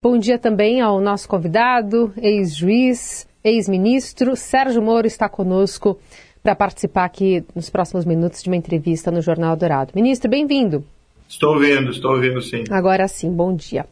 Bom dia também ao nosso convidado, ex-juiz, ex-ministro, Sérgio Moro está conosco para participar aqui nos próximos minutos de uma entrevista no Jornal Dourado. Ministro, bem-vindo. Estou ouvindo, estou ouvindo sim. Agora sim, bom dia.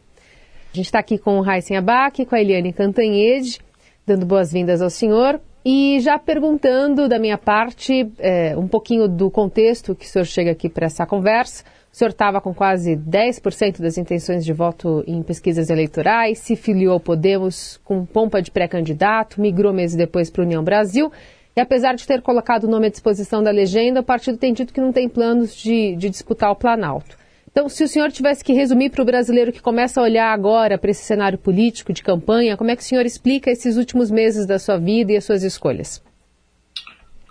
A gente está aqui com o Raíssen Abac, com a Eliane Cantanhede, dando boas-vindas ao senhor e já perguntando da minha parte é, um pouquinho do contexto que o senhor chega aqui para essa conversa. O senhor estava com quase 10% das intenções de voto em pesquisas eleitorais, se filiou ao Podemos com pompa de pré-candidato, migrou meses depois para a União Brasil. E apesar de ter colocado o nome à disposição da legenda, o partido tem dito que não tem planos de, de disputar o Planalto. Então, se o senhor tivesse que resumir para o brasileiro que começa a olhar agora para esse cenário político de campanha, como é que o senhor explica esses últimos meses da sua vida e as suas escolhas?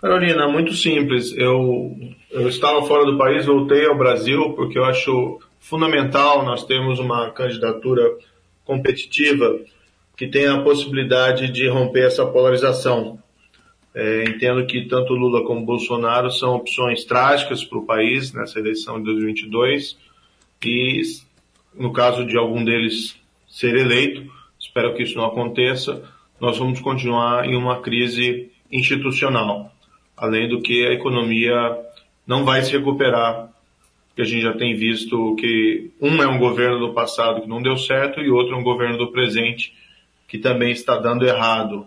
Carolina, muito simples. Eu, eu estava fora do país, voltei ao Brasil porque eu acho fundamental nós termos uma candidatura competitiva que tenha a possibilidade de romper essa polarização. É, entendo que tanto Lula como Bolsonaro são opções trágicas para o país nessa eleição de 2022 e, no caso de algum deles ser eleito, espero que isso não aconteça, nós vamos continuar em uma crise institucional além do que a economia não vai se recuperar, que a gente já tem visto que um é um governo do passado que não deu certo e outro é um governo do presente que também está dando errado.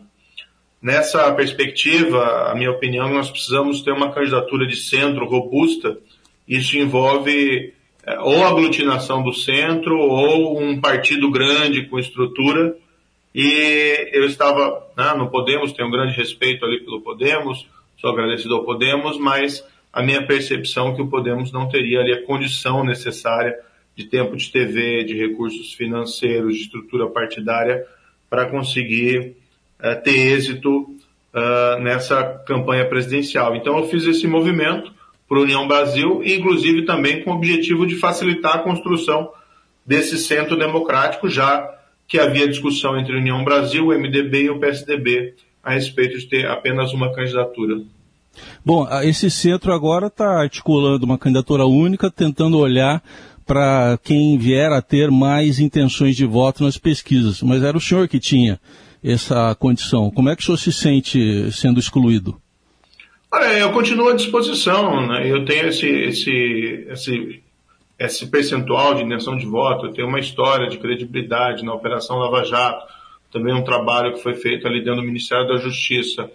Nessa perspectiva, a minha opinião, nós precisamos ter uma candidatura de centro robusta. Isso envolve é, ou aglutinação do centro ou um partido grande com estrutura. E eu estava né, no Podemos, tenho um grande respeito ali pelo Podemos, sou agradecido ao Podemos, mas a minha percepção é que o Podemos não teria ali a condição necessária de tempo de TV, de recursos financeiros, de estrutura partidária para conseguir uh, ter êxito uh, nessa campanha presidencial. Então eu fiz esse movimento para União Brasil, inclusive também com o objetivo de facilitar a construção desse centro democrático, já que havia discussão entre União Brasil, o MDB e o PSDB a respeito de ter apenas uma candidatura. Bom, esse centro agora está articulando uma candidatura única, tentando olhar para quem vier a ter mais intenções de voto nas pesquisas. Mas era o senhor que tinha essa condição. Como é que o senhor se sente sendo excluído? Olha, eu continuo à disposição. Né? Eu tenho esse, esse, esse, esse percentual de intenção de voto, eu tenho uma história de credibilidade na Operação Lava Jato também um trabalho que foi feito ali dentro do Ministério da Justiça.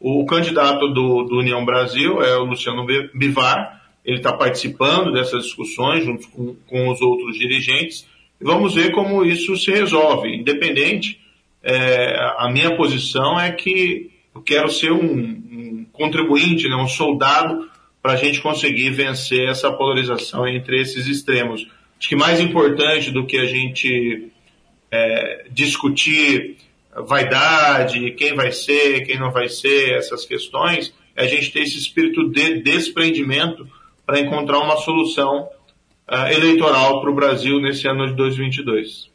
O candidato do, do União Brasil é o Luciano Bivar, ele está participando dessas discussões junto com, com, os outros dirigentes, e vamos ver como isso se resolve. Independente, é, a minha posição é que eu quero ser um, um contribuinte, né, um soldado, para a gente conseguir vencer essa polarização entre esses extremos. Acho que mais importante do que a gente é, discutir vaidade, quem vai ser, quem não vai ser, essas questões, é a gente ter esse espírito de desprendimento para encontrar uma solução uh, eleitoral para o Brasil nesse ano de 2022.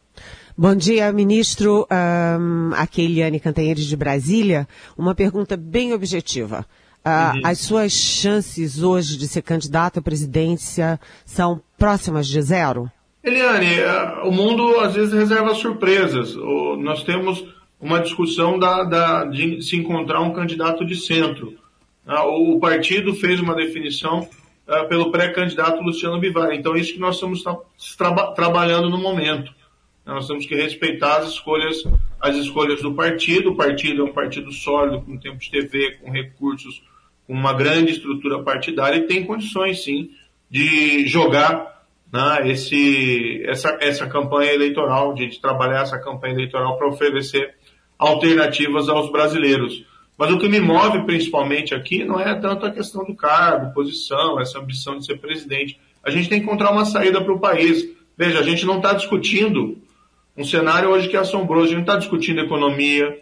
Bom dia, ministro. Um, aqui é Eliane Cantanhede de Brasília. Uma pergunta bem objetiva. Uh, uhum. As suas chances hoje de ser candidato à presidência são próximas de zero? Eliane, é, o mundo às vezes reserva surpresas. Nós temos uma discussão da, da, de se encontrar um candidato de centro. Ah, o partido fez uma definição ah, pelo pré-candidato Luciano Bivar. Então, é isso que nós estamos tra trabalhando no momento. Nós temos que respeitar as escolhas, as escolhas do partido. O partido é um partido sólido, com tempo de TV, com recursos, com uma grande estrutura partidária e tem condições, sim, de jogar né, esse, essa, essa campanha eleitoral, de, de trabalhar essa campanha eleitoral para oferecer alternativas aos brasileiros. Mas o que me move principalmente aqui não é tanto a questão do cargo, posição, essa ambição de ser presidente. A gente tem que encontrar uma saída para o país. Veja, a gente não está discutindo um cenário hoje que é assombroso. A gente não está discutindo economia,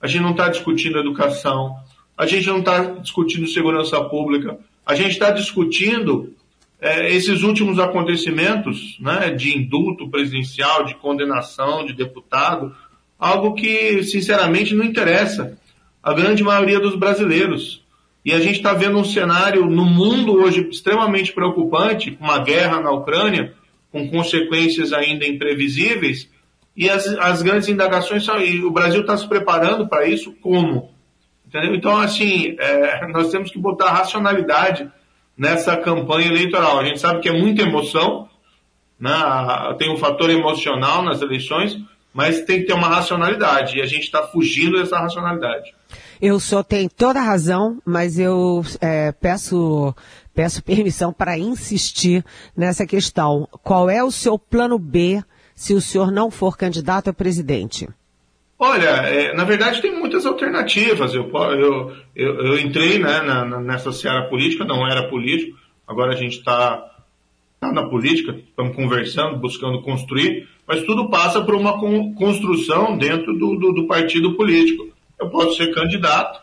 a gente não está discutindo educação, a gente não está discutindo segurança pública, a gente está discutindo é, esses últimos acontecimentos né, de indulto presidencial, de condenação de deputado, algo que, sinceramente, não interessa a grande maioria dos brasileiros. E a gente está vendo um cenário no mundo hoje extremamente preocupante, uma guerra na Ucrânia, com consequências ainda imprevisíveis, E as, as grandes indagações são, e o Brasil está se preparando para isso como? Entendeu? Então, assim, é, nós temos que botar racionalidade nessa campanha eleitoral. A gente sabe que é muita emoção, né? tem um fator emocional nas eleições, mas tem que ter uma racionalidade, e a gente está fugindo dessa racionalidade. Eu só tenho toda a razão, mas eu é, peço, peço permissão para insistir nessa questão. Qual é o seu plano B se o senhor não for candidato a presidente? Olha, é, na verdade tem muitas alternativas. Eu, eu, eu, eu entrei né, na, nessa seara política, não era político, agora a gente está tá na política, estamos conversando, buscando construir, mas tudo passa por uma construção dentro do, do, do partido político. Eu posso ser candidato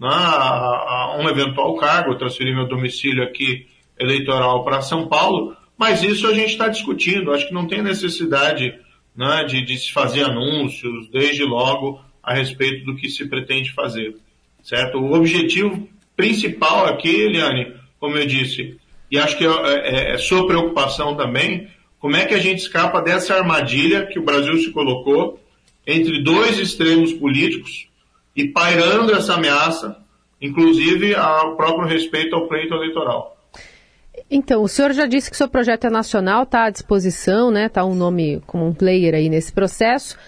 né, a, a um eventual cargo, transferir meu domicílio aqui eleitoral para São Paulo, mas isso a gente está discutindo. Acho que não tem necessidade né, de, de se fazer anúncios desde logo a respeito do que se pretende fazer. Certo? O objetivo principal aqui, Eliane, como eu disse, e acho que é, é, é sua preocupação também, como é que a gente escapa dessa armadilha que o Brasil se colocou entre dois extremos políticos e pairando essa ameaça, inclusive ao próprio respeito ao pleito eleitoral. Então, o senhor já disse que seu projeto é nacional, está à disposição, né? Está um nome como um player aí nesse processo.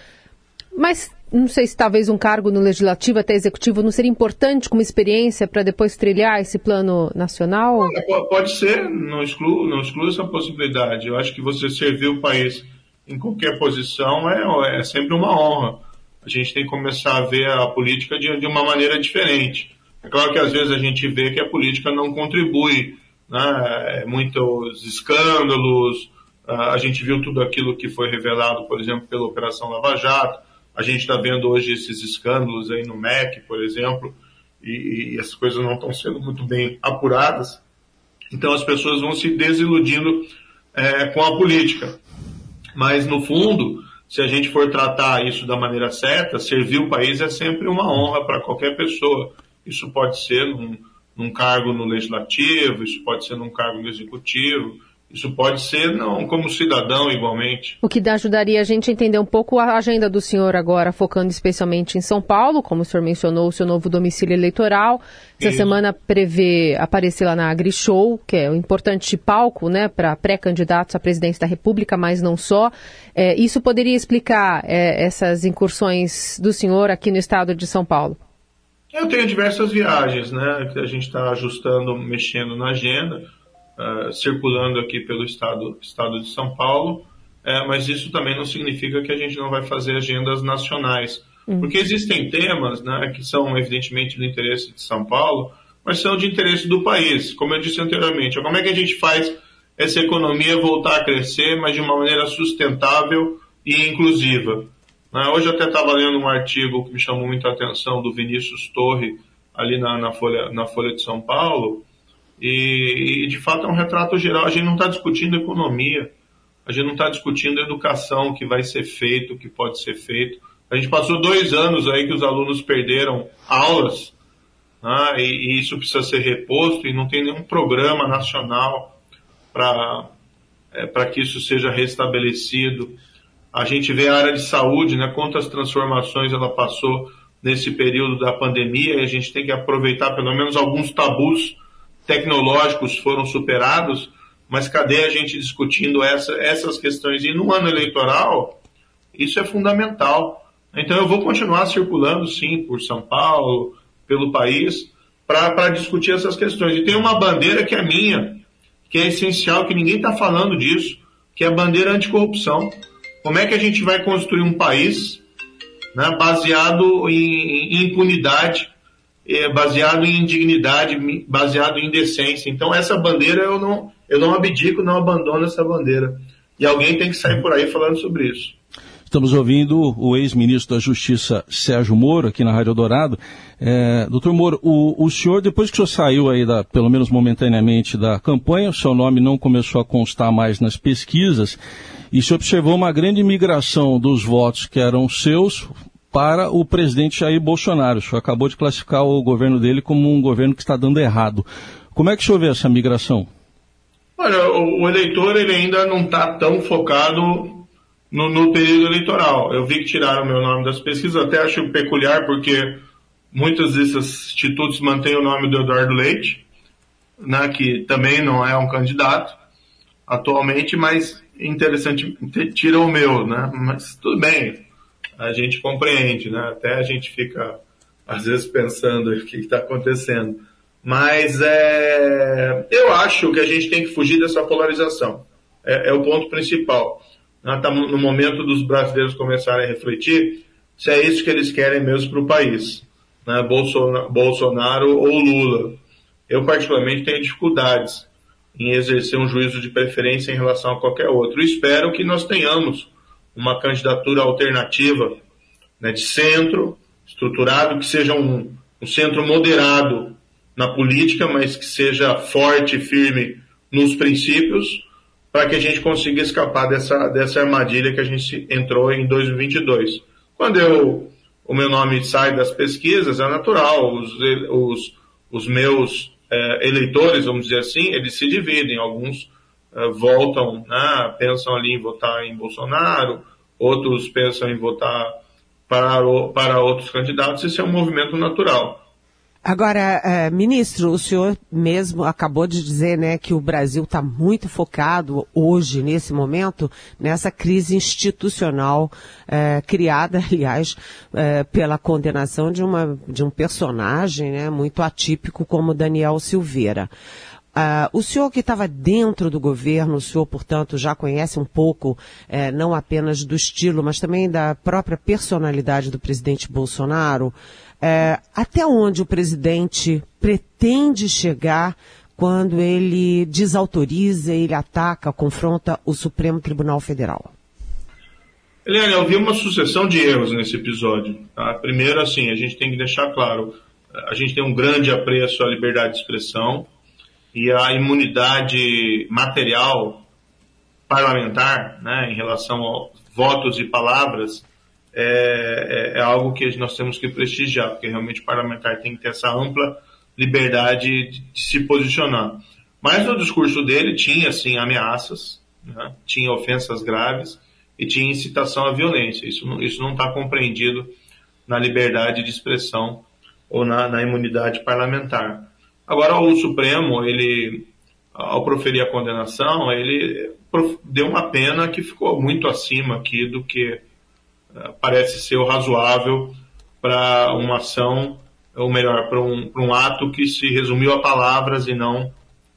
Mas não sei se talvez um cargo no legislativo até executivo não seria importante como experiência para depois trilhar esse plano nacional? Pode ser, não excluo, não excluo essa possibilidade. Eu acho que você servir o país em qualquer posição é, é sempre uma honra. A gente tem que começar a ver a política de, de uma maneira diferente. É claro que às vezes a gente vê que a política não contribui né, muitos escândalos, a gente viu tudo aquilo que foi revelado, por exemplo, pela Operação Lava Jato, a gente está vendo hoje esses escândalos aí no MEC, por exemplo, e, e essas coisas não estão sendo muito bem apuradas, então as pessoas vão se desiludindo é, com a política. Mas, no fundo, se a gente for tratar isso da maneira certa, servir o país é sempre uma honra para qualquer pessoa. Isso pode ser num, num cargo no legislativo, isso pode ser num cargo no executivo, isso pode ser não como cidadão igualmente. O que ajudaria a gente a entender um pouco a agenda do senhor agora, focando especialmente em São Paulo, como o senhor mencionou, o seu novo domicílio eleitoral. Essa Isso. semana prevê aparecer lá na AgriShow, que é um importante palco né, para pré-candidatos à presidência da República, mas não só. É, isso poderia explicar é, essas incursões do senhor aqui no estado de São Paulo? Eu tenho diversas viagens, né? Que a gente está ajustando, mexendo na agenda, uh, circulando aqui pelo estado, estado de São Paulo, uh, mas isso também não significa que a gente não vai fazer agendas nacionais. Uhum. Porque existem temas né, que são evidentemente do interesse de São Paulo, mas são de interesse do país. Como eu disse anteriormente, como é que a gente faz essa economia voltar a crescer, mas de uma maneira sustentável e inclusiva? Hoje eu até estava lendo um artigo que me chamou muita atenção do Vinícius Torre, ali na, na, Folha, na Folha de São Paulo, e, e de fato é um retrato geral. A gente não está discutindo economia, a gente não está discutindo educação, que vai ser feito, o que pode ser feito. A gente passou dois anos aí que os alunos perderam aulas, né? e, e isso precisa ser reposto, e não tem nenhum programa nacional para é, que isso seja restabelecido. A gente vê a área de saúde, né, quantas transformações ela passou nesse período da pandemia e a gente tem que aproveitar pelo menos alguns tabus tecnológicos foram superados, mas cadê a gente discutindo essa, essas questões? E no ano eleitoral, isso é fundamental. Então eu vou continuar circulando, sim, por São Paulo, pelo país, para discutir essas questões. E tem uma bandeira que é minha, que é essencial, que ninguém está falando disso, que é a bandeira anticorrupção. Como é que a gente vai construir um país né, baseado em, em impunidade, é, baseado em indignidade, baseado em decência? Então essa bandeira eu não, eu não abdico, não abandono essa bandeira. E alguém tem que sair por aí falando sobre isso. Estamos ouvindo o ex-ministro da Justiça Sérgio Moro aqui na Rádio Dourado. É, doutor Moro, o, o, senhor, depois que o senhor saiu aí, da, pelo menos momentaneamente, da campanha, o seu nome não começou a constar mais nas pesquisas e se observou uma grande migração dos votos que eram seus para o presidente Jair Bolsonaro. O senhor acabou de classificar o governo dele como um governo que está dando errado. Como é que o senhor vê essa migração? Olha, o, o eleitor ele ainda não está tão focado no, no período eleitoral. Eu vi que tiraram meu nome das pesquisas, até acho peculiar porque muitos desses institutos mantêm o nome do Eduardo Leite, né, que também não é um candidato atualmente, mas interessante, tira o meu, né? Mas tudo bem, a gente compreende, né? Até a gente fica, às vezes, pensando o que está acontecendo. Mas é, eu acho que a gente tem que fugir dessa polarização. É, é o ponto principal. Está no momento dos brasileiros começarem a refletir se é isso que eles querem mesmo para o país. Né? Bolsonaro, Bolsonaro ou Lula. Eu, particularmente, tenho dificuldades em exercer um juízo de preferência em relação a qualquer outro. espero que nós tenhamos uma candidatura alternativa né, de centro, estruturado, que seja um, um centro moderado na política, mas que seja forte e firme nos princípios, para que a gente consiga escapar dessa, dessa armadilha que a gente entrou em 2022. Quando eu, o meu nome sai das pesquisas, é natural, os, os, os meus é, eleitores, vamos dizer assim, eles se dividem. Alguns é, voltam, né, pensam ali em votar em Bolsonaro, outros pensam em votar para, para outros candidatos. Isso é um movimento natural. Agora, é, ministro, o senhor mesmo acabou de dizer né, que o Brasil está muito focado hoje, nesse momento, nessa crise institucional é, criada, aliás, é, pela condenação de, uma, de um personagem né, muito atípico como Daniel Silveira. Uh, o senhor que estava dentro do governo, o senhor, portanto, já conhece um pouco, eh, não apenas do estilo, mas também da própria personalidade do presidente Bolsonaro. Eh, até onde o presidente pretende chegar quando ele desautoriza, ele ataca, confronta o Supremo Tribunal Federal? Eliane, eu vi uma sucessão de erros nesse episódio. Tá? Primeiro, assim, a gente tem que deixar claro, a gente tem um grande apreço à liberdade de expressão, e a imunidade material parlamentar, né, em relação a votos e palavras, é, é, é, algo que nós temos que prestigiar, porque realmente o parlamentar tem que ter essa ampla liberdade de, de se posicionar. Mas no discurso dele tinha, sim, ameaças, né, tinha ofensas graves e tinha incitação à violência. Isso, isso não está compreendido na liberdade de expressão ou na, na imunidade parlamentar. Agora, o Supremo, ele, ao proferir a condenação, ele deu uma pena que ficou muito acima aqui do que parece ser o razoável para uma ação, ou melhor, para um, um, ato que se resumiu a palavras e não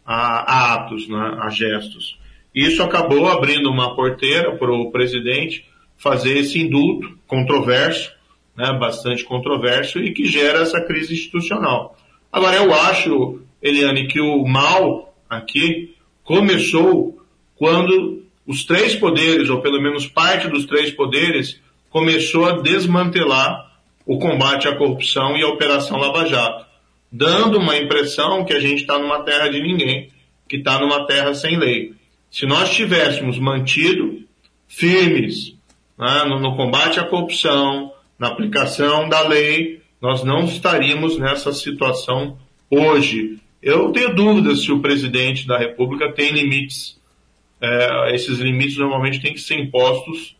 a, a atos, né, a gestos. Isso acabou abrindo uma porteira para o presidente fazer esse indulto controverso, né, bastante controverso, e que gera essa crise institucional. Agora, eu acho, Eliane, que o mal aqui começou quando os três poderes, ou pelo menos parte dos três poderes, começou a desmantelar o combate à corrupção e a Operação Lava Jato, dando uma impressão que a gente está numa terra de ninguém, que está numa terra sem lei. Se nós tivéssemos mantido firmes né, no, no combate à corrupção, na aplicação da lei, nós não estaríamos nessa situação hoje. Eu tenho dúvidas se o presidente da República tem limites. É, esses limites normalmente têm que ser impostos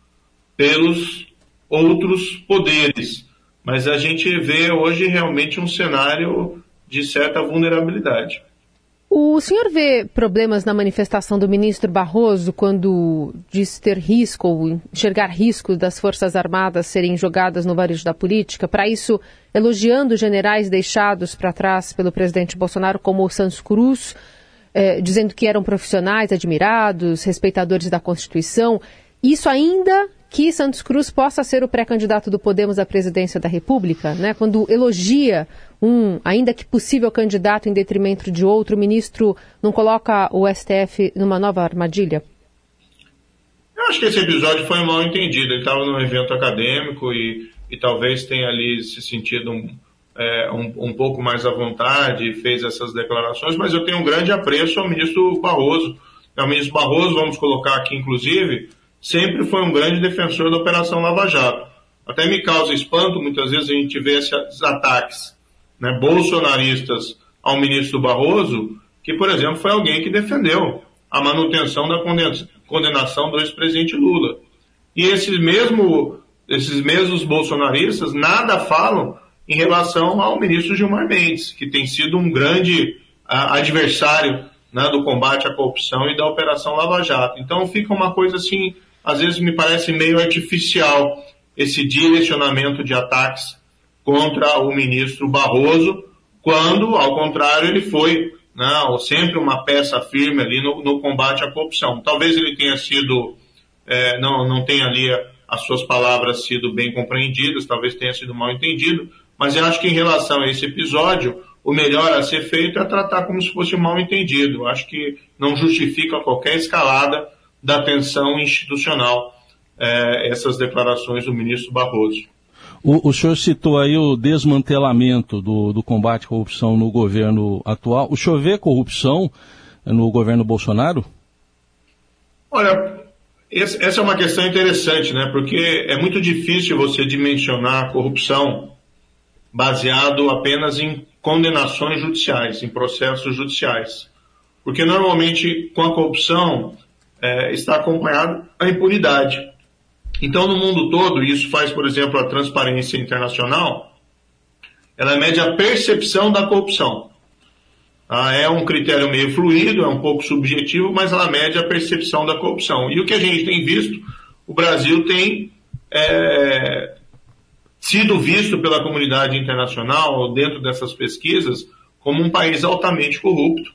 pelos outros poderes. Mas a gente vê hoje realmente um cenário de certa vulnerabilidade. O senhor vê problemas na manifestação do ministro Barroso quando diz ter risco ou enxergar risco das Forças Armadas serem jogadas no varejo da política? Para isso, elogiando generais deixados para trás pelo presidente Bolsonaro, como o Santos Cruz, eh, dizendo que eram profissionais admirados, respeitadores da Constituição. Isso ainda que Santos Cruz possa ser o pré-candidato do Podemos à presidência da República, né? Quando elogia um, ainda que possível candidato em detrimento de outro, o ministro não coloca o STF numa nova armadilha? Eu acho que esse episódio foi mal entendido. Ele estava num evento acadêmico e, e talvez tenha ali se sentido um, é, um, um, pouco mais à vontade e fez essas declarações, mas eu tenho um grande apreço ao ministro Barroso. O ministro Barroso, vamos colocar aqui inclusive, sempre foi um grande defensor da Operação Lava Jato. Até me causa espanto, muitas vezes a gente vê esses ataques né, bolsonaristas ao ministro Barroso, que, por exemplo, foi alguém que defendeu a manutenção da condenação do ex-presidente Lula. E esses, mesmo, esses mesmos bolsonaristas nada falam em relação ao ministro Gilmar Mendes, que tem sido um grande adversário né, do combate à corrupção e da Operação Lava Jato. Então fica uma coisa assim, às vezes me parece meio artificial esse direcionamento de ataques contra o ministro Barroso, quando, ao contrário, ele foi né, sempre uma peça firme ali no, no combate à corrupção. Talvez ele tenha sido, é, não, não tenha ali as suas palavras sido bem compreendidas, talvez tenha sido mal entendido, mas eu acho que em relação a esse episódio, o melhor a ser feito é tratar como se fosse mal entendido. Eu acho que não justifica qualquer escalada da tensão institucional é, essas declarações do ministro Barroso. O, o, senhor citou aí o desmantelamento do, do, combate à corrupção no governo atual. O senhor vê corrupção no governo Bolsonaro? Olha, esse, essa é uma questão interessante, né? Porque é muito difícil você dimensionar a corrupção baseado apenas em condenações judiciais, em processos judiciais. Porque normalmente com a corrupção é, está acompanhada a impunidade. Então, no mundo todo, isso faz, por exemplo, a transparência internacional, ela mede a percepção da corrupção. Ah, é um critério meio fluido, é um pouco subjetivo, mas ela mede a percepção da corrupção. E o que a gente tem visto, o Brasil tem é, sido visto pela comunidade internacional, dentro dessas pesquisas, como um país altamente corrupto.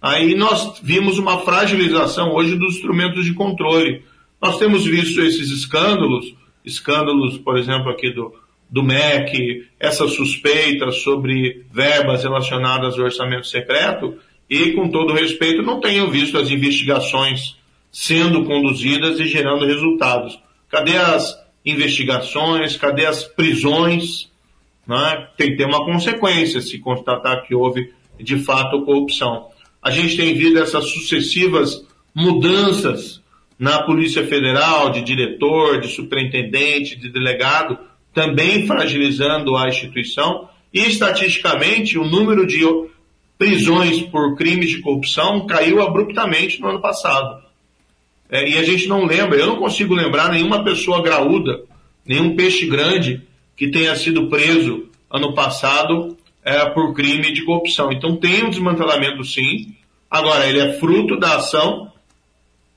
Aí nós vimos uma fragilização hoje dos instrumentos de controle. Nós temos visto esses escândalos, escândalos, por exemplo, aqui do, do MEC, essas suspeitas sobre verbas relacionadas ao orçamento secreto, e, com todo respeito, não tenho visto as investigações sendo conduzidas e gerando resultados. Cadê as investigações? Cadê as prisões? Né? Tem que ter uma consequência se constatar que houve, de fato, corrupção. A gente tem visto essas sucessivas mudanças na Polícia Federal, de diretor, de superintendente, de delegado, também fragilizando a instituição. E, estatisticamente, o número de prisões por crimes de corrupção caiu abruptamente no ano passado. É, e a gente não lembra, eu não consigo lembrar nenhuma pessoa graúda, nenhum peixe grande que tenha sido preso ano passado é, por crime de corrupção. Então tem um desmantelamento sim. Agora, ele é fruto da ação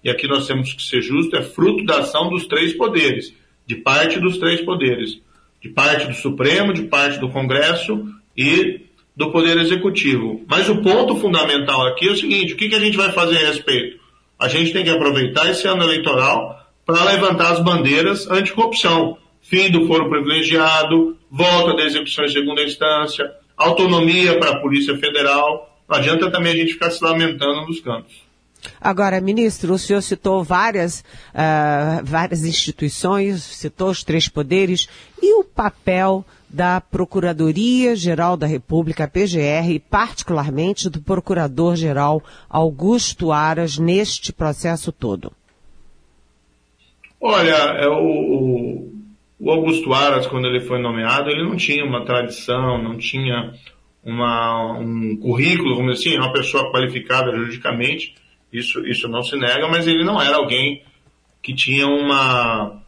e aqui nós temos que ser justos, é fruto da ação dos três poderes, de parte dos três poderes, de parte do Supremo, de parte do Congresso e do Poder Executivo. Mas o ponto fundamental aqui é o seguinte: o que, que a gente vai fazer a respeito? A gente tem que aproveitar esse ano eleitoral para levantar as bandeiras anticorrupção. Fim do foro privilegiado, volta da execução em segunda instância, autonomia para a Polícia Federal. Não adianta também a gente ficar se lamentando nos cantos. Agora, ministro, o senhor citou várias, uh, várias instituições, citou os três poderes, e o papel da Procuradoria-Geral da República, PGR, e particularmente do Procurador-Geral Augusto Aras neste processo todo? Olha, é o, o Augusto Aras, quando ele foi nomeado, ele não tinha uma tradição, não tinha uma, um currículo, vamos dizer assim, uma pessoa qualificada juridicamente, isso, isso não se nega, mas ele não era alguém que tinha uma,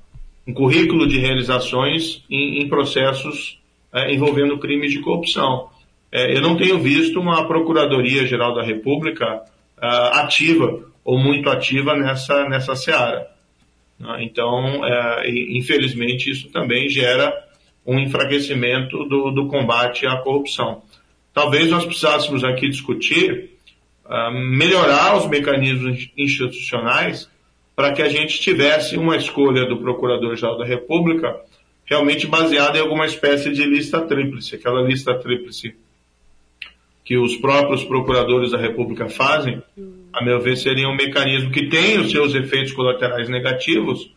um currículo de realizações em, em processos é, envolvendo crimes de corrupção. É, eu não tenho visto uma Procuradoria-Geral da República é, ativa ou muito ativa nessa, nessa seara. Né? Então, é, infelizmente, isso também gera um enfraquecimento do, do combate à corrupção. Talvez nós precisássemos aqui discutir melhorar os mecanismos institucionais para que a gente tivesse uma escolha do Procurador-Geral da República realmente baseada em alguma espécie de lista tríplice, aquela lista tríplice que os próprios procuradores da República fazem, a meu ver, seria um mecanismo que tem os seus efeitos colaterais negativos,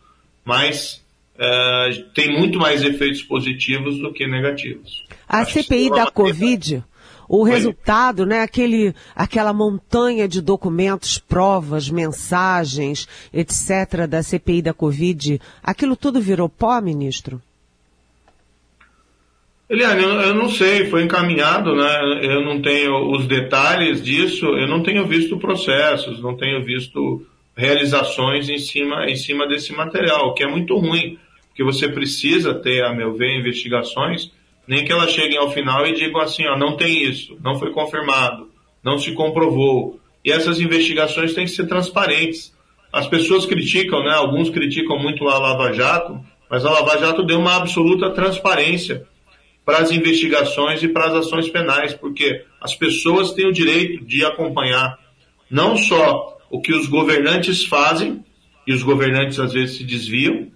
mas uh, tem muito mais efeitos positivos do que negativos. A Acho CPI da Covid, o resultado, né, aquele, aquela montanha de documentos, provas, mensagens, etc., da CPI da Covid, aquilo tudo virou pó, ministro? Eliane, eu não sei, foi encaminhado, né? Eu não tenho os detalhes disso, eu não tenho visto processos, não tenho visto realizações em cima, em cima desse material, o que é muito ruim, porque você precisa ter, a meu ver, investigações, nem que elas cheguem ao final e digam assim, ó, não tem isso, não foi confirmado, não se comprovou. E essas investigações têm que ser transparentes. As pessoas criticam, né? Alguns criticam muito a Lava Jato, mas a Lava Jato deu uma absoluta transparência para as investigações e para as ações penais, porque as pessoas têm o direito de acompanhar não só o que os governantes fazem, e os governantes às vezes se desviam,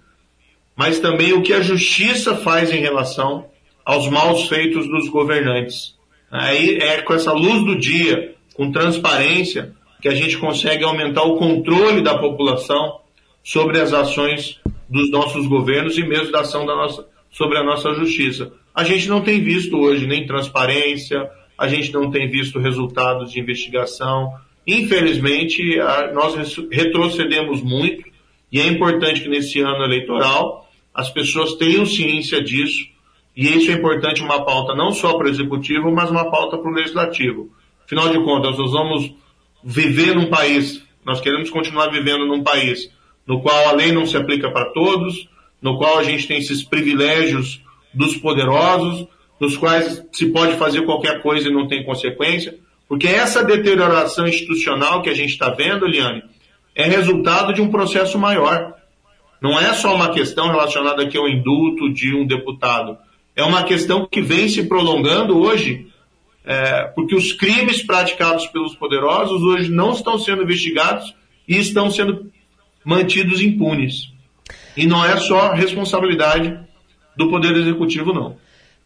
mas também o que a justiça faz em relação aos maus feitos dos governantes. Aí é com essa luz do dia, com transparência, que a gente consegue aumentar o controle da população sobre as ações dos nossos governos e mesmo da ação da nossa, sobre a nossa justiça. A gente não tem visto hoje nem transparência, a gente não tem visto resultados de investigação. Infelizmente, nós retrocedemos muito e é importante que nesse ano eleitoral as pessoas tenham ciência disso e isso é importante uma pauta não só para o executivo, mas uma pauta para o legislativo. Afinal de contas, nós vamos viver num país, nós queremos continuar vivendo num país no qual a lei não se aplica para todos, no qual a gente tem esses privilégios dos poderosos, nos quais se pode fazer qualquer coisa e não tem consequência, porque essa deterioração institucional que a gente está vendo, Eliane, é resultado de um processo maior. Não é só uma questão relacionada aqui ao indulto de um deputado. É uma questão que vem se prolongando hoje é, porque os crimes praticados pelos poderosos hoje não estão sendo investigados e estão sendo mantidos impunes. E não é só responsabilidade do Poder Executivo, não.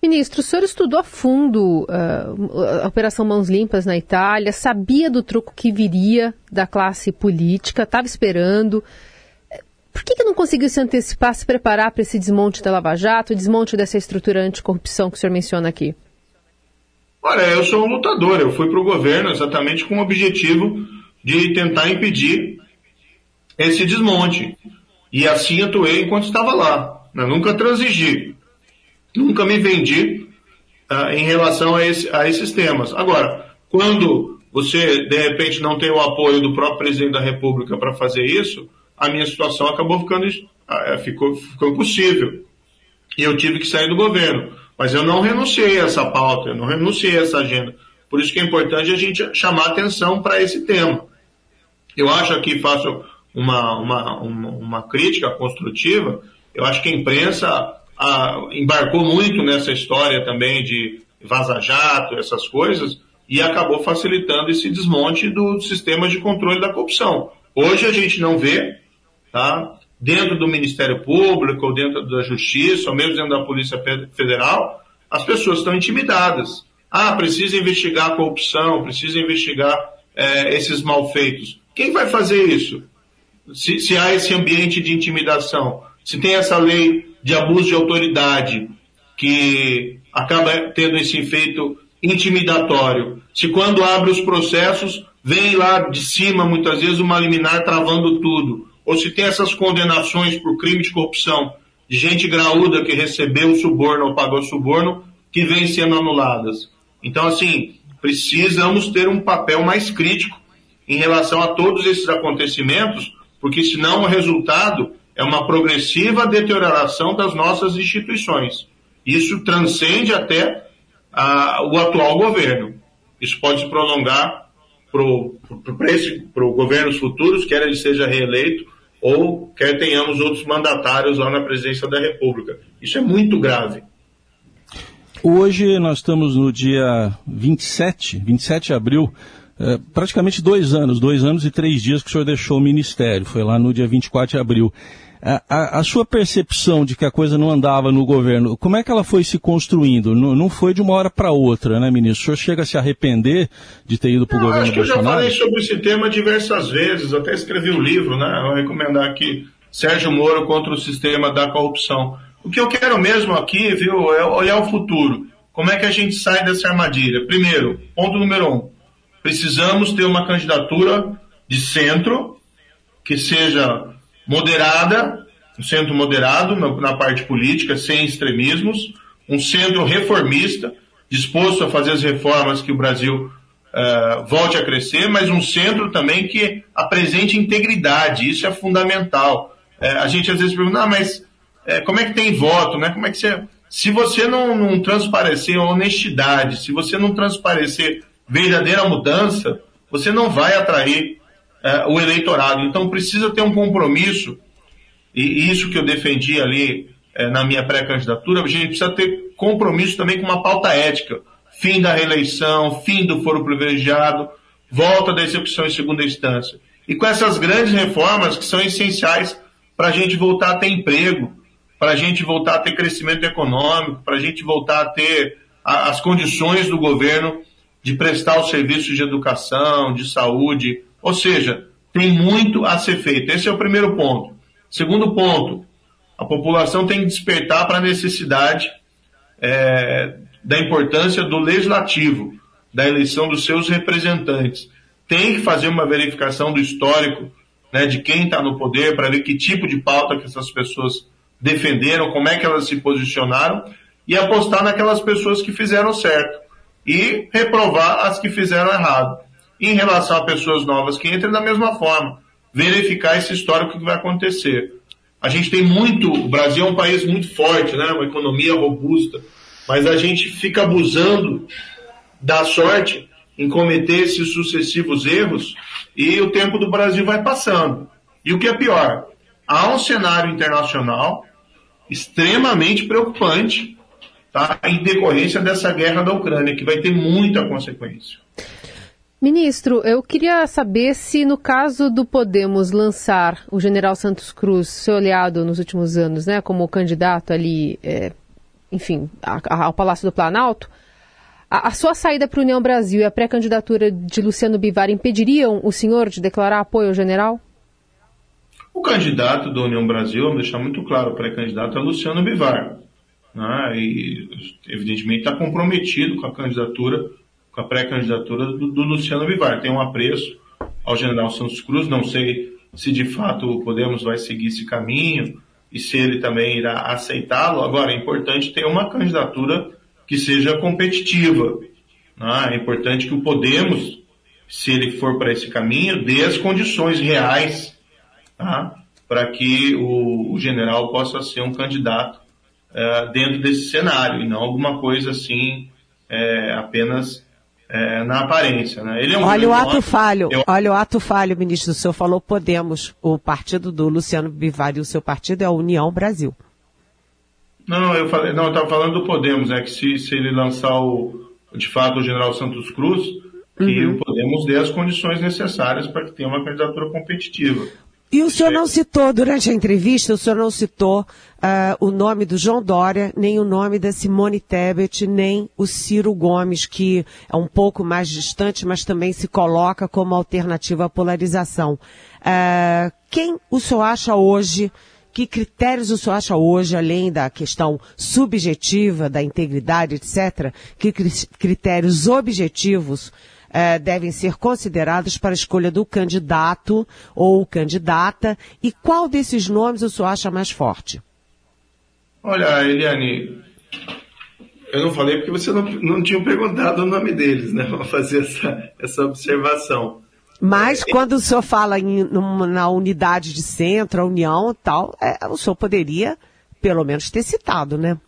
Ministro, o senhor estudou a fundo uh, a Operação Mãos Limpas na Itália, sabia do truco que viria da classe política, estava esperando. Por que, que não conseguiu se antecipar, se preparar para esse desmonte da Lava Jato, o desmonte dessa estrutura anticorrupção que o senhor menciona aqui? Olha, eu sou um lutador. Eu fui para o governo exatamente com o objetivo de tentar impedir esse desmonte. E assim atuei enquanto estava lá. Eu nunca transigi. Nunca me vendi uh, em relação a, esse, a esses temas. Agora, quando você, de repente, não tem o apoio do próprio presidente da República para fazer isso, a minha situação acabou ficando, ficou, ficou impossível. E eu tive que sair do governo. Mas eu não renunciei a essa pauta, eu não renunciei a essa agenda. Por isso que é importante a gente chamar atenção para esse tema. Eu acho aqui, faço uma, uma, uma, uma, crítica construtiva, eu acho que a imprensa a, embarcou muito nessa história também de vaza-jato, essas coisas, e acabou facilitando esse desmonte do sistema de controle da corrupção. Hoje a gente não vê, tá? dentro do Ministério Público, ou dentro da Justiça, ou mesmo dentro da Polícia Federal, as pessoas estão intimidadas. Ah, precisa investigar a corrupção, precisa investigar é, esses malfeitos. Quem vai fazer isso? Se, se há esse ambiente de intimidação, se tem essa lei de abuso de autoridade que acaba tendo esse efeito intimidatório, se quando abre os processos, vem lá de cima, muitas vezes, uma liminar travando tudo ou se tem essas condenações por crime de corrupção de gente graúda que recebeu suborno ou pagou suborno, que vêm sendo anuladas. Então, assim, precisamos ter um papel mais crítico em relação a todos esses acontecimentos, porque senão o resultado é uma progressiva deterioração das nossas instituições. Isso transcende até a, o atual governo. Isso pode se prolongar para governos futuros, quer ele seja reeleito, ou quer tenhamos outros mandatários lá na presidência da República. Isso é muito grave. Hoje nós estamos no dia 27, 27 de abril, é, praticamente dois anos, dois anos e três dias que o senhor deixou o ministério, foi lá no dia 24 de abril. A, a, sua percepção de que a coisa não andava no governo, como é que ela foi se construindo? Não, não foi de uma hora para outra, né, ministro? O senhor chega a se arrepender de ter ido para o governo acho que Bolsonaro? Eu já falei sobre esse tema diversas vezes, até escrevi um livro, né? Vou recomendar aqui, Sérgio Moro contra o sistema da corrupção. O que eu quero mesmo aqui, viu, é olhar o futuro. Como é que a gente sai dessa armadilha? Primeiro, ponto número um, precisamos ter uma candidatura de centro que seja moderada, um centro moderado na, parte política, sem extremismos, um centro reformista, disposto a fazer as reformas que o Brasil uh, volte a crescer, mas um centro também que apresente integridade, isso é fundamental. Uh, a gente às vezes pergunta, ah, mas uh, como é que tem voto, né? Como é que você... Se você não, não transparecer honestidade, se você não transparecer verdadeira mudança, você não vai atrair o eleitorado. Então precisa ter um compromisso, e isso que eu defendi ali na minha pré-candidatura, a gente precisa ter compromisso também com uma pauta ética fim da reeleição, fim do foro privilegiado, volta da execução em segunda instância. E com essas grandes reformas que são essenciais para a gente voltar a ter emprego, para a gente voltar a ter crescimento econômico, para a gente voltar a ter a, as condições do governo de prestar os serviços de educação, de saúde. Ou seja, tem muito a ser feito. Esse é o primeiro ponto. Segundo ponto, a população tem que despertar para a necessidade é, da importância do legislativo, da eleição dos seus representantes. Tem que fazer uma verificação do histórico né, de quem está no poder para ver que tipo de pauta que essas pessoas defenderam, como é que elas se posicionaram e apostar naquelas pessoas que fizeram certo e reprovar as que fizeram errado. Em relação a pessoas novas que entrem da mesma forma, verificar esse histórico que vai acontecer. A gente tem muito, o Brasil é um país muito forte, né, uma economia robusta, mas a gente fica abusando da sorte em cometer esses sucessivos erros e o tempo do Brasil vai passando. E o que é pior, há um cenário internacional extremamente preocupante tá, em decorrência dessa guerra da Ucrânia, que vai ter muita consequência. Ministro, eu queria saber se no caso do Podemos lançar o general Santos Cruz, seu aliado nos últimos anos, né, como candidato ali é, enfim, a, a, ao Palácio do Planalto, a, a sua saída para a União Brasil e a pré-candidatura de Luciano Bivar impediriam o senhor de declarar apoio ao general? O candidato da União Brasil, vamos deixar muito claro, o pré-candidato é Luciano Bivar. Né? E, evidentemente, está comprometido com a candidatura, com a pré-candidatura do, do, Luciano Bivar. Tem um apreço ao general Santos Cruz, não sei se de fato o Podemos vai seguir esse caminho, e se ele também irá aceitá-lo. Agora, é importante ter uma candidatura que seja competitiva. Né? É importante que o Podemos, se ele for para esse caminho, dê as condições reais tá? para que o, o, general possa ser um candidato uh, dentro desse cenário e não alguma coisa assim é, apenas é, na aparência. Né? Ele é um olha o ato nome. falho, Eu... olha o ato falho, ministro. O senhor falou Podemos, o partido do Luciano Bivar e o seu partido é a União Brasil. Não, eu falei, não, eu estava falando do Podemos, é que se, se ele lançar o, de fato o general Santos Cruz, que uhum. o Podemos dê as condições necessárias para que tenha uma candidatura competitiva. E o senhor não citou, durante a entrevista, o senhor não citou uh, o nome do João Dória, nem o nome da Simone Tebet, nem o Ciro Gomes, que é um pouco mais distante, mas também se coloca como alternativa à polarização. Uh, quem o senhor acha hoje, que critérios o senhor acha hoje, além da questão subjetiva, da integridade, etc., que critérios objetivos eh, devem ser considerados para a escolha do candidato ou candidata e qual desses nomes o senhor acha mais forte? Olha, Eliane, eu não falei porque você não, não tinha perguntado o nome deles, né? Vamos fazer essa, essa observação. Mas quando o senhor fala em, na unidade de centro, a união e tal, é, o senhor poderia pelo menos ter citado, né?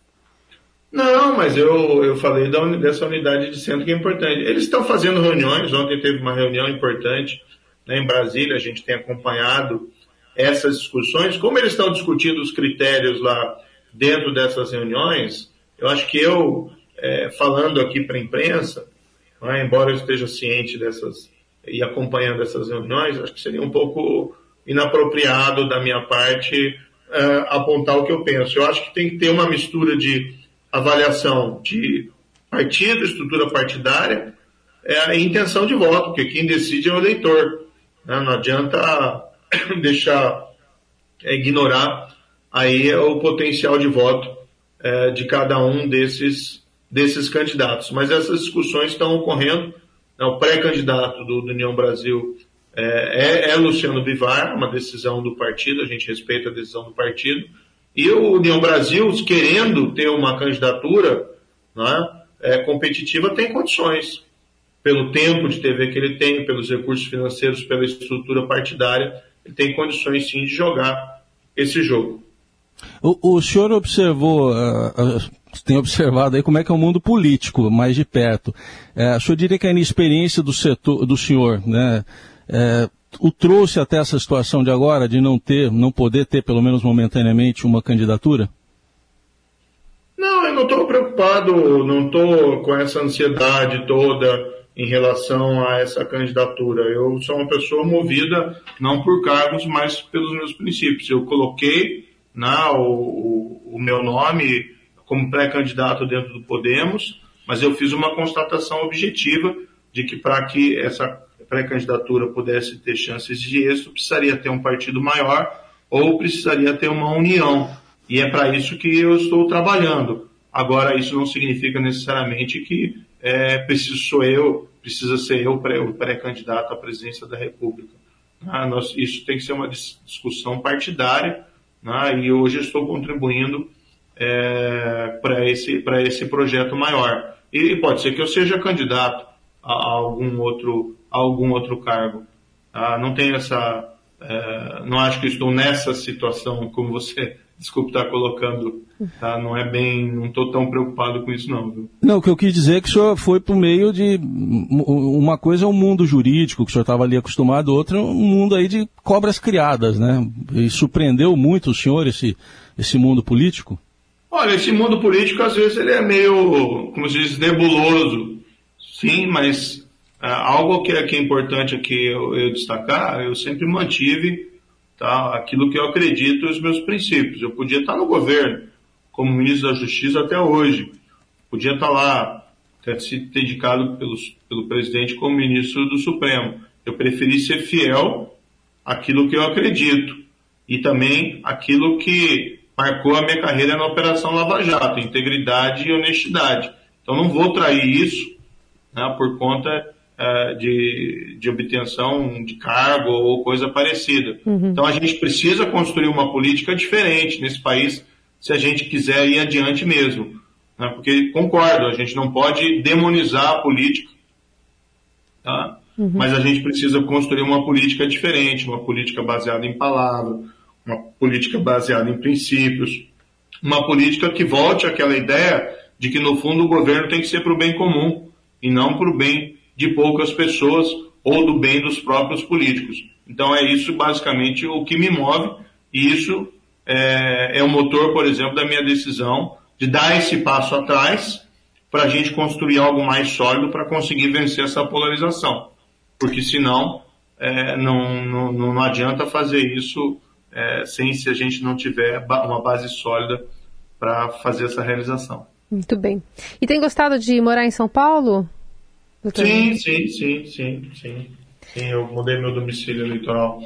Não, mas eu, eu falei da, dessa unidade de centro que é importante. Eles estão fazendo reuniões, ontem teve uma reunião importante né, em Brasília, a gente tem acompanhado essas discussões. Como eles estão discutindo os critérios lá dentro dessas reuniões, eu acho que eu, é, falando aqui para a imprensa, né, embora eu esteja ciente dessas e acompanhando essas reuniões, acho que seria um pouco inapropriado da minha parte é, apontar o que eu penso. Eu acho que tem que ter uma mistura de avaliação de partido, estrutura partidária, é a intenção de voto, porque quem decide é o eleitor. Né? Não adianta deixar é, ignorar aí o potencial de voto é, de cada um desses, desses candidatos. Mas essas discussões estão ocorrendo. Né? O pré-candidato do, do, União Brasil é, é, é Luciano Bivar, uma decisão do partido, a gente respeita a decisão do partido. E o União Brasil, querendo ter uma candidatura né, é, competitiva, tem condições. pelo tempo de TV que ele tem, pelos recursos financeiros, pela estrutura partidária, ele tem condições sim de jogar esse jogo. O, o senhor observou, uh, uh, tem observado aí como é que é o mundo político mais de perto. Uh, o senhor diria que a inexperiência do setor, do senhor, né, o trouxe até essa situação de agora, de não ter, não poder ter, pelo menos momentaneamente, uma candidatura? Não, eu não estou preocupado, não estou com essa ansiedade toda em relação a essa candidatura. Eu sou uma pessoa movida não por cargos, mas pelos meus princípios. Eu coloquei né, o, o meu nome como pré-candidato dentro do Podemos, mas eu fiz uma constatação objetiva de que para que essa pré-candidatura pudesse ter chances de êxito, precisaria ter um partido maior ou precisaria ter uma união e é para isso que eu estou trabalhando. Agora, isso não significa necessariamente que é, preciso sou eu, precisa ser eu o pré-candidato à presidência da República. Ah, nós, isso tem que ser uma discussão partidária, né, e hoje estou contribuindo é, para esse, esse projeto maior. E pode ser que eu seja candidato a, a algum, outro, a algum outro cargo. Ah, não tenho essa. É, não acho que estou nessa situação como você desculpe estar colocando, tá? Não é bem, não estou tão preocupado com isso não, viu? Não, o que eu quis dizer é que o senhor foi por meio de, uma coisa é o mundo jurídico, que o senhor estava ali acostumado, outra é um mundo aí de cobras criadas, né? E surpreendeu muito o senhor esse, esse mundo político? Olha, esse mundo político às vezes ele é meio, como se diz, nebuloso, sim, mas algo que é, que é importante aqui eu, eu destacar, eu sempre mantive tá? aquilo que eu acredito e os meus princípios. Eu podia estar no governo, como ministro da Justiça até hoje. Podia estar lá, ter sido indicado pelos, pelo presidente como ministro do Supremo. Eu preferi ser fiel àquilo que eu acredito e também aquilo que marcou a minha carreira na Operação Lava Jato, integridade e honestidade. Então não vou trair isso né, por conta de, de obtenção de cargo ou coisa parecida. Uhum. Então a gente precisa construir uma política diferente nesse país se a gente quiser ir adiante mesmo. Né? Porque concordo, a gente não pode demonizar a política, tá? Uhum. mas a gente precisa construir uma política diferente, uma política baseada em palavra, uma política baseada em princípios, uma política que volte àquela ideia de que no fundo o governo tem que ser para o bem comum e não para o bem de poucas pessoas ou do bem dos próprios políticos. Então é isso basicamente o que me move e isso é, é o motor, por exemplo, da minha decisão de dar esse passo atrás para a gente construir algo mais sólido para conseguir vencer essa polarização. Porque senão é, não, não, não adianta fazer isso é, sem se a gente não tiver uma base sólida para fazer essa realização. Muito bem. E tem gostado de morar em São Paulo? Sim, sim, sim, sim, sim. Sim, eu mudei meu domicílio eleitoral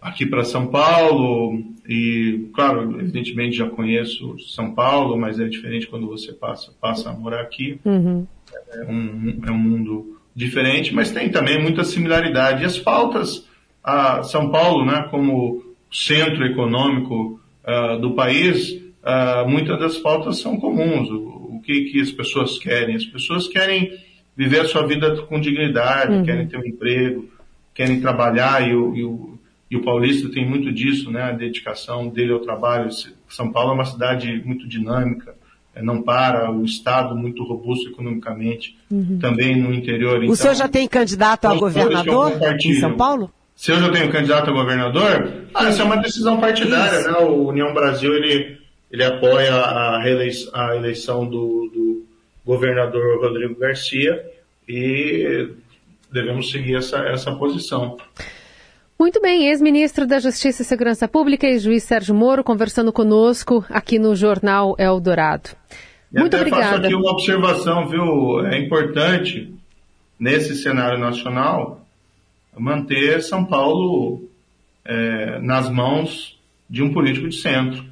aqui para São Paulo e, claro, evidentemente já conheço São Paulo, mas é diferente quando você passa, passa a morar aqui. Uhum. É, um, é um mundo diferente, mas tem também muita similaridade. E as pautas, a São Paulo, né, como centro econômico uh, do país, uh, muitas das pautas são comuns. O, o que, que as pessoas querem? As pessoas querem viver a sua vida com dignidade, uhum. querem ter um emprego, querem trabalhar e o, e o, e o paulista tem muito disso, né? A dedicação dele ao trabalho. São Paulo é uma cidade muito dinâmica, é, não para, o estado muito robusto economicamente, uhum. também no interior. O então, senhor já tem candidato a governador em São Paulo? Se eu já tenho candidato a governador, ah, essa é uma decisão partidária, Isso. né? O União Brasil ele, ele apoia a, reeleição, a eleição do, do governador Rodrigo Garcia e devemos seguir essa, essa posição. Muito bem, ex-ministro da Justiça e Segurança Pública e juiz Sérgio Moro conversando conosco aqui no Jornal Eldorado. E Muito até obrigada. Faço aqui uma observação, viu? É importante, nesse cenário nacional, manter São Paulo é, nas mãos de um político de centro.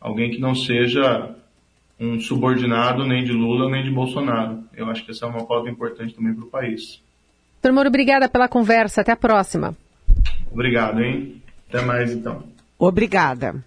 Alguém que não seja um subordinado nem de Lula nem de Bolsonaro. Eu acho que essa é uma pauta importante também para o país. Doutor Moro, obrigada pela conversa. Até a próxima. Obrigado, hein? Até mais, então. Obrigada.